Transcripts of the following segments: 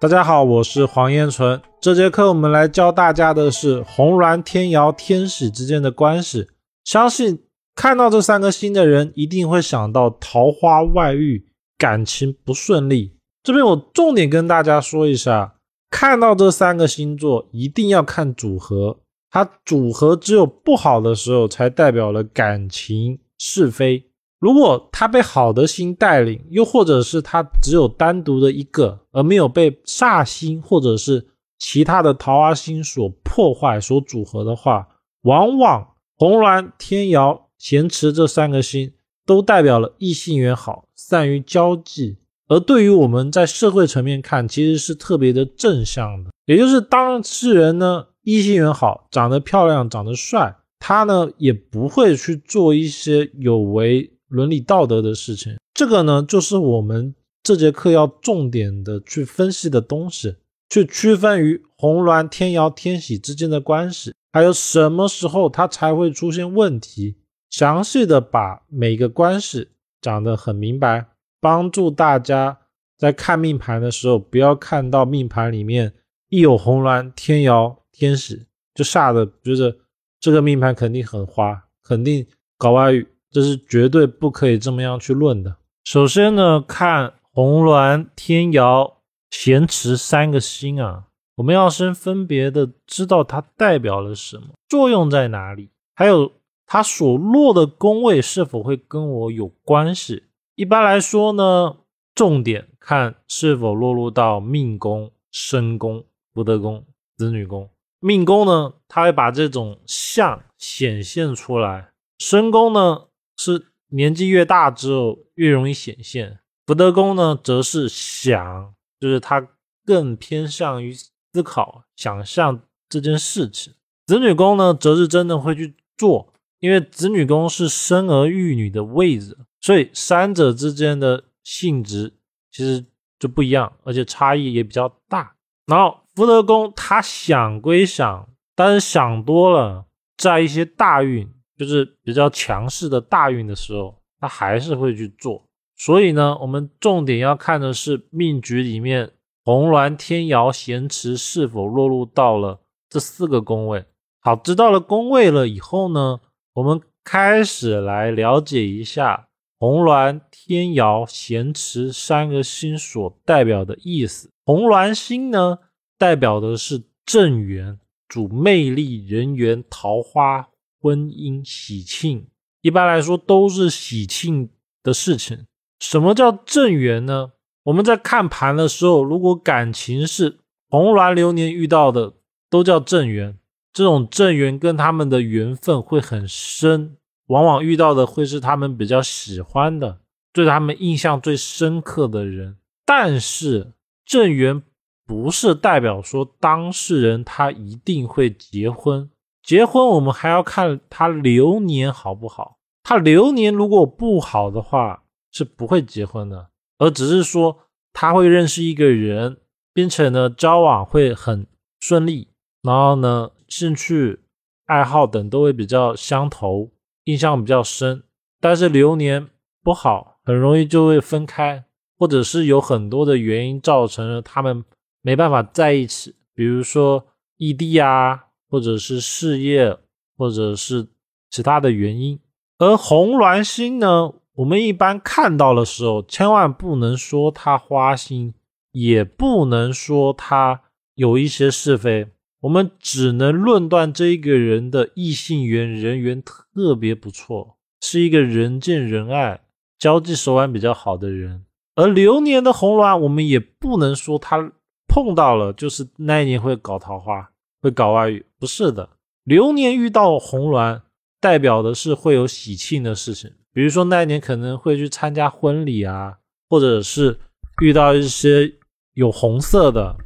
大家好，我是黄彦纯。这节课我们来教大家的是红鸾天姚天喜之间的关系。相信看到这三个星的人，一定会想到桃花外遇、感情不顺利。这边我重点跟大家说一下，看到这三个星座一定要看组合，它组合只有不好的时候，才代表了感情是非。如果他被好的星带领，又或者是他只有单独的一个，而没有被煞星或者是其他的桃花星所破坏、所组合的话，往往红鸾、天姚、咸池这三个星都代表了异性缘好、善于交际，而对于我们在社会层面看，其实是特别的正向的。也就是当事人呢，异性缘好、长得漂亮、长得帅，他呢也不会去做一些有违。伦理道德的事情，这个呢，就是我们这节课要重点的去分析的东西，去区分于红鸾、天姚、天喜之间的关系，还有什么时候它才会出现问题，详细的把每个关系讲得很明白，帮助大家在看命盘的时候，不要看到命盘里面一有红鸾、天姚、天喜，就吓得觉得这个命盘肯定很花，肯定搞外遇。这是绝对不可以这么样去论的。首先呢，看红鸾、天姚、咸池三个星啊，我们要先分别的知道它代表了什么，作用在哪里，还有它所落的宫位是否会跟我有关系。一般来说呢，重点看是否落入到命宫、身宫、福德宫、子女宫。命宫呢，它会把这种相显现出来；身宫呢。是年纪越大之后越容易显现。福德宫呢，则是想，就是他更偏向于思考、想象这件事情。子女宫呢，则是真的会去做，因为子女宫是生儿育女的位置，所以三者之间的性质其实就不一样，而且差异也比较大。然后福德宫他想归想，但是想多了，在一些大运。就是比较强势的大运的时候，他还是会去做。所以呢，我们重点要看的是命局里面红鸾、天姚、咸池是否落入到了这四个宫位。好，知道了宫位了以后呢，我们开始来了解一下红鸾、天姚、咸池三个星所代表的意思。红鸾星呢，代表的是正缘，主魅力、人缘、桃花。婚姻喜庆，一般来说都是喜庆的事情。什么叫正缘呢？我们在看盘的时候，如果感情是红鸾流年遇到的，都叫正缘。这种正缘跟他们的缘分会很深，往往遇到的会是他们比较喜欢的，对他们印象最深刻的人。但是正缘不是代表说当事人他一定会结婚。结婚，我们还要看他流年好不好。他流年如果不好的话，是不会结婚的，而只是说他会认识一个人，并且呢交往会很顺利，然后呢兴趣爱好等都会比较相投，印象比较深。但是流年不好，很容易就会分开，或者是有很多的原因造成了他们没办法在一起，比如说异地啊。或者是事业，或者是其他的原因。而红鸾星呢，我们一般看到的时候，千万不能说它花心，也不能说它有一些是非，我们只能论断这一个人的异性缘人缘特别不错，是一个人见人爱、交际手腕比较好的人。而流年的红鸾，我们也不能说他碰到了就是那一年会搞桃花。会搞外遇？不是的，流年遇到红鸾，代表的是会有喜庆的事情，比如说那一年可能会去参加婚礼啊，或者是遇到一些有红色的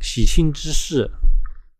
喜庆之事，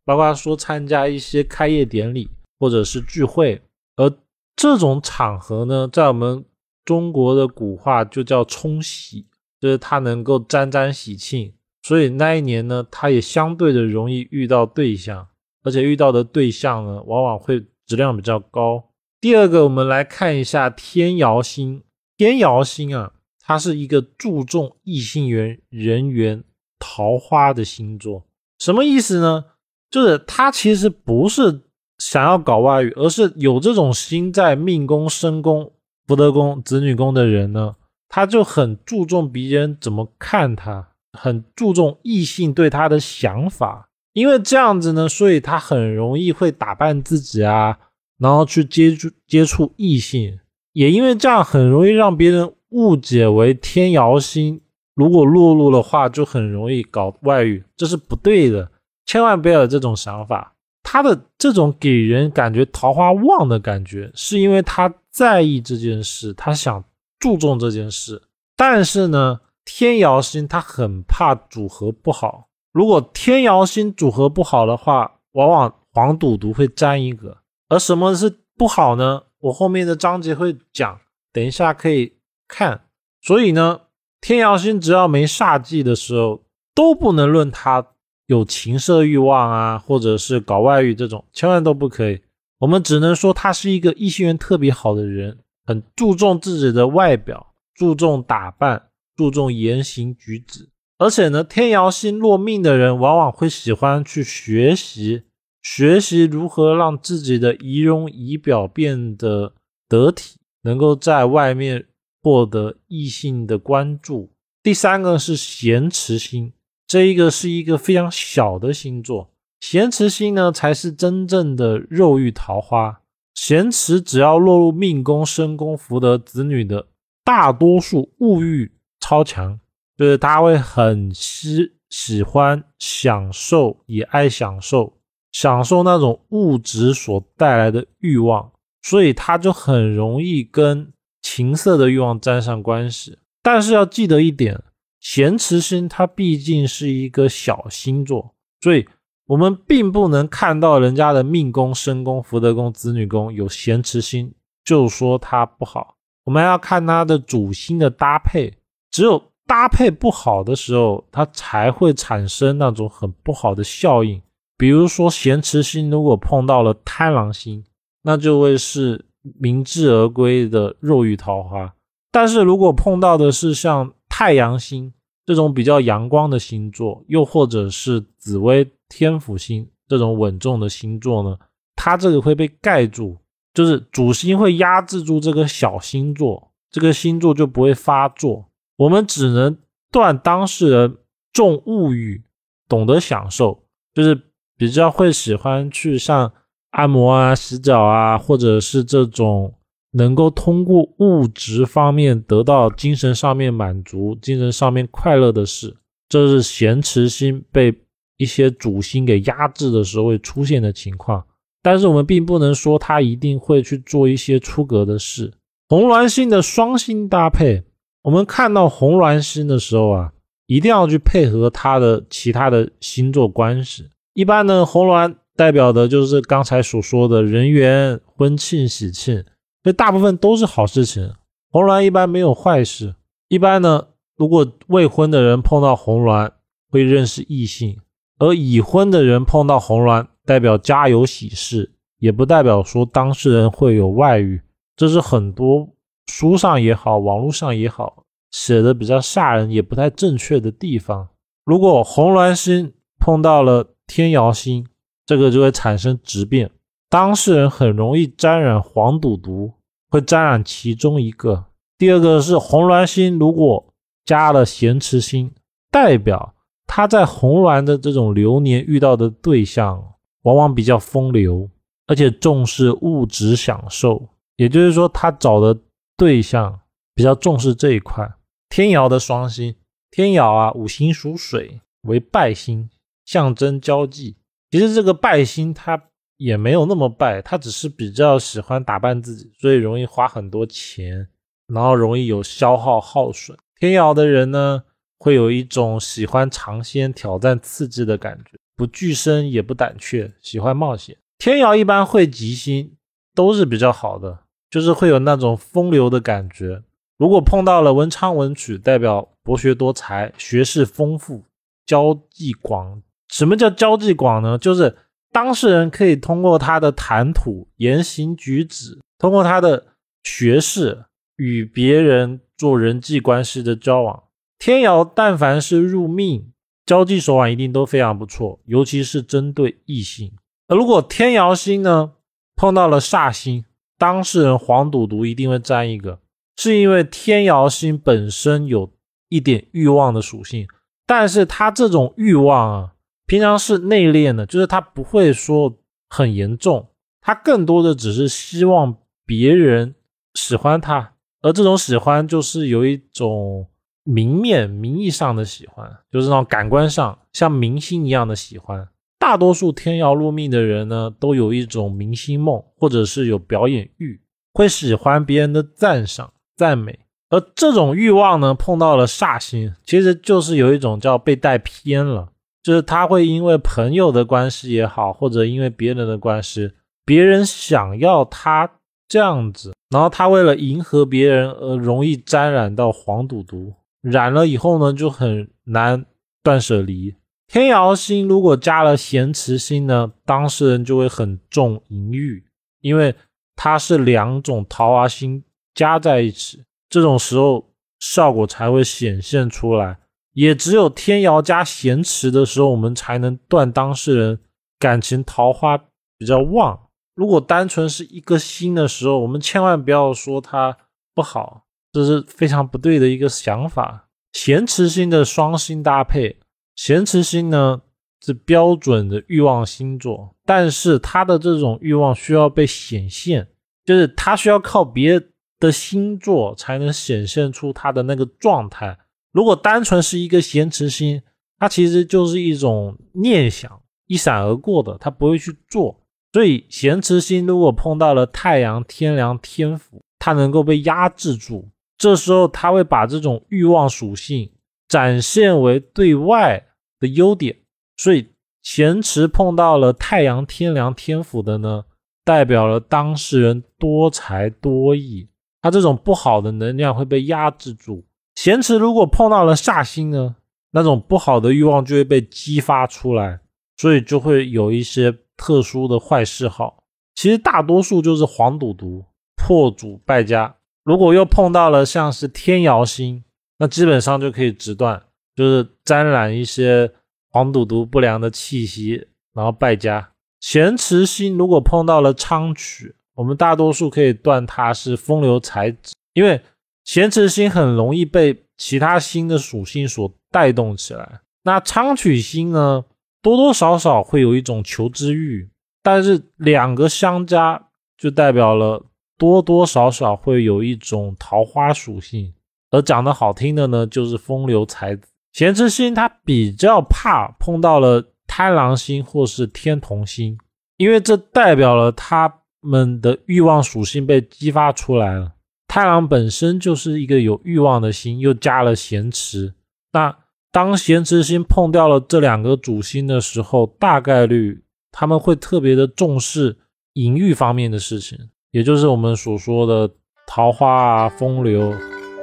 包括说参加一些开业典礼或者是聚会，而这种场合呢，在我们中国的古话就叫冲喜，就是它能够沾沾喜庆。所以那一年呢，他也相对的容易遇到对象，而且遇到的对象呢，往往会质量比较高。第二个，我们来看一下天姚星。天姚星啊，它是一个注重异性缘人缘桃花的星座。什么意思呢？就是他其实不是想要搞外遇，而是有这种心在命宫、身宫、福德宫、子女宫的人呢，他就很注重别人怎么看他，很注重异性对他的想法。因为这样子呢，所以他很容易会打扮自己啊，然后去接触接触异性。也因为这样，很容易让别人误解为天姚星。如果落入的话，就很容易搞外遇，这是不对的，千万不要有这种想法。他的这种给人感觉桃花旺的感觉，是因为他在意这件事，他想注重这件事。但是呢，天姚星他很怕组合不好。如果天姚星组合不好的话，往往黄赌毒会沾一个。而什么是不好呢？我后面的章节会讲，等一下可以看。所以呢。天姚星只要没煞忌的时候，都不能论他有情色欲望啊，或者是搞外遇这种，千万都不可以。我们只能说他是一个异性缘特别好的人，很注重自己的外表，注重打扮，注重言行举止。而且呢，天姚星落命的人，往往会喜欢去学习，学习如何让自己的仪容仪表变得得体，能够在外面。获得异性的关注。第三个是咸池星，这一个是一个非常小的星座。咸池星呢，才是真正的肉欲桃花。咸池只要落入命宫、身宫、福德子女的，大多数物欲超强，就是他会很喜喜欢享受，也爱享受，享受那种物质所带来的欲望，所以他就很容易跟。情色的欲望沾上关系，但是要记得一点，咸池星它毕竟是一个小星座，所以我们并不能看到人家的命宫、身宫、福德宫、子女宫有咸池星就说它不好。我们要看它的主星的搭配，只有搭配不好的时候，它才会产生那种很不好的效应。比如说咸池星如果碰到了贪狼星，那就会是。明智而归的肉欲桃花，但是如果碰到的是像太阳星这种比较阳光的星座，又或者是紫薇天府星这种稳重的星座呢，它这个会被盖住，就是主星会压制住这个小星座，这个星座就不会发作。我们只能断当事人重物欲，懂得享受，就是比较会喜欢去像。按摩啊，洗脚啊，或者是这种能够通过物质方面得到精神上面满足、精神上面快乐的事，这是咸池心被一些主心给压制的时候会出现的情况。但是我们并不能说他一定会去做一些出格的事。红鸾星的双星搭配，我们看到红鸾星的时候啊，一定要去配合它的其他的星座关系。一般呢，红鸾。代表的就是刚才所说的人缘、婚庆、喜庆，所以大部分都是好事情。红鸾一般没有坏事。一般呢，如果未婚的人碰到红鸾，会认识异性；而已婚的人碰到红鸾，代表家有喜事，也不代表说当事人会有外遇。这是很多书上也好，网络上也好写的比较吓人，也不太正确的地方。如果红鸾星碰到了天姚星，这个就会产生质变，当事人很容易沾染黄赌毒，会沾染其中一个。第二个是红鸾星，如果加了咸池星，代表他在红鸾的这种流年遇到的对象，往往比较风流，而且重视物质享受。也就是说，他找的对象比较重视这一块。天姚的双星，天姚啊，五行属水，为败星，象征交际。其实这个败星他也没有那么败，他只是比较喜欢打扮自己，所以容易花很多钱，然后容易有消耗耗损。天姚的人呢，会有一种喜欢尝鲜、挑战、刺激的感觉，不惧生也不胆怯，喜欢冒险。天姚一般会吉星，都是比较好的，就是会有那种风流的感觉。如果碰到了文昌文曲，代表博学多才、学识丰富、交际广。什么叫交际广呢？就是当事人可以通过他的谈吐、言行举止，通过他的学识与别人做人际关系的交往。天姚但凡是入命，交际手腕一定都非常不错，尤其是针对异性。而如果天姚星呢碰到了煞星，当事人黄赌毒一定会沾一个，是因为天姚星本身有一点欲望的属性，但是他这种欲望啊，平常是内敛的，就是他不会说很严重，他更多的只是希望别人喜欢他，而这种喜欢就是有一种明面、名义上的喜欢，就是那种感官上像明星一样的喜欢。大多数天姚入命的人呢，都有一种明星梦，或者是有表演欲，会喜欢别人的赞赏、赞美。而这种欲望呢，碰到了煞星，其实就是有一种叫被带偏了，就是他会因为朋友的关系也好，或者因为别人的关系，别人想要他这样子，然后他为了迎合别人而容易沾染到黄赌毒，染了以后呢，就很难断舍离。天姚星如果加了咸池星呢，当事人就会很重淫欲，因为它是两种桃花星加在一起，这种时候效果才会显现出来。也只有天姚加咸池的时候，我们才能断当事人感情桃花比较旺。如果单纯是一个星的时候，我们千万不要说它不好，这是非常不对的一个想法。咸池星的双星搭配。咸池星呢是标准的欲望星座，但是他的这种欲望需要被显现，就是他需要靠别的星座才能显现出他的那个状态。如果单纯是一个咸池星，它其实就是一种念想，一闪而过的，他不会去做。所以咸池星如果碰到了太阳、天梁、天府，它能够被压制住，这时候他会把这种欲望属性展现为对外。的优点，所以咸池碰到了太阳天梁天府的呢，代表了当事人多才多艺，他这种不好的能量会被压制住。咸池如果碰到了煞星呢，那种不好的欲望就会被激发出来，所以就会有一些特殊的坏嗜好。其实大多数就是黄赌毒破主败家。如果又碰到了像是天姚星，那基本上就可以直断。就是沾染一些黄赌毒不良的气息，然后败家。咸池星如果碰到了昌曲，我们大多数可以断它是风流才子，因为咸池星很容易被其他星的属性所带动起来。那昌曲星呢，多多少少会有一种求知欲，但是两个相加就代表了多多少少会有一种桃花属性，而讲的好听的呢，就是风流才子。咸池星他比较怕碰到了贪狼星或是天同星，因为这代表了他们的欲望属性被激发出来了。太郎本身就是一个有欲望的星，又加了咸池，那当咸池星碰掉了这两个主星的时候，大概率他们会特别的重视淫欲方面的事情，也就是我们所说的桃花啊、风流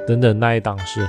等等那一档事。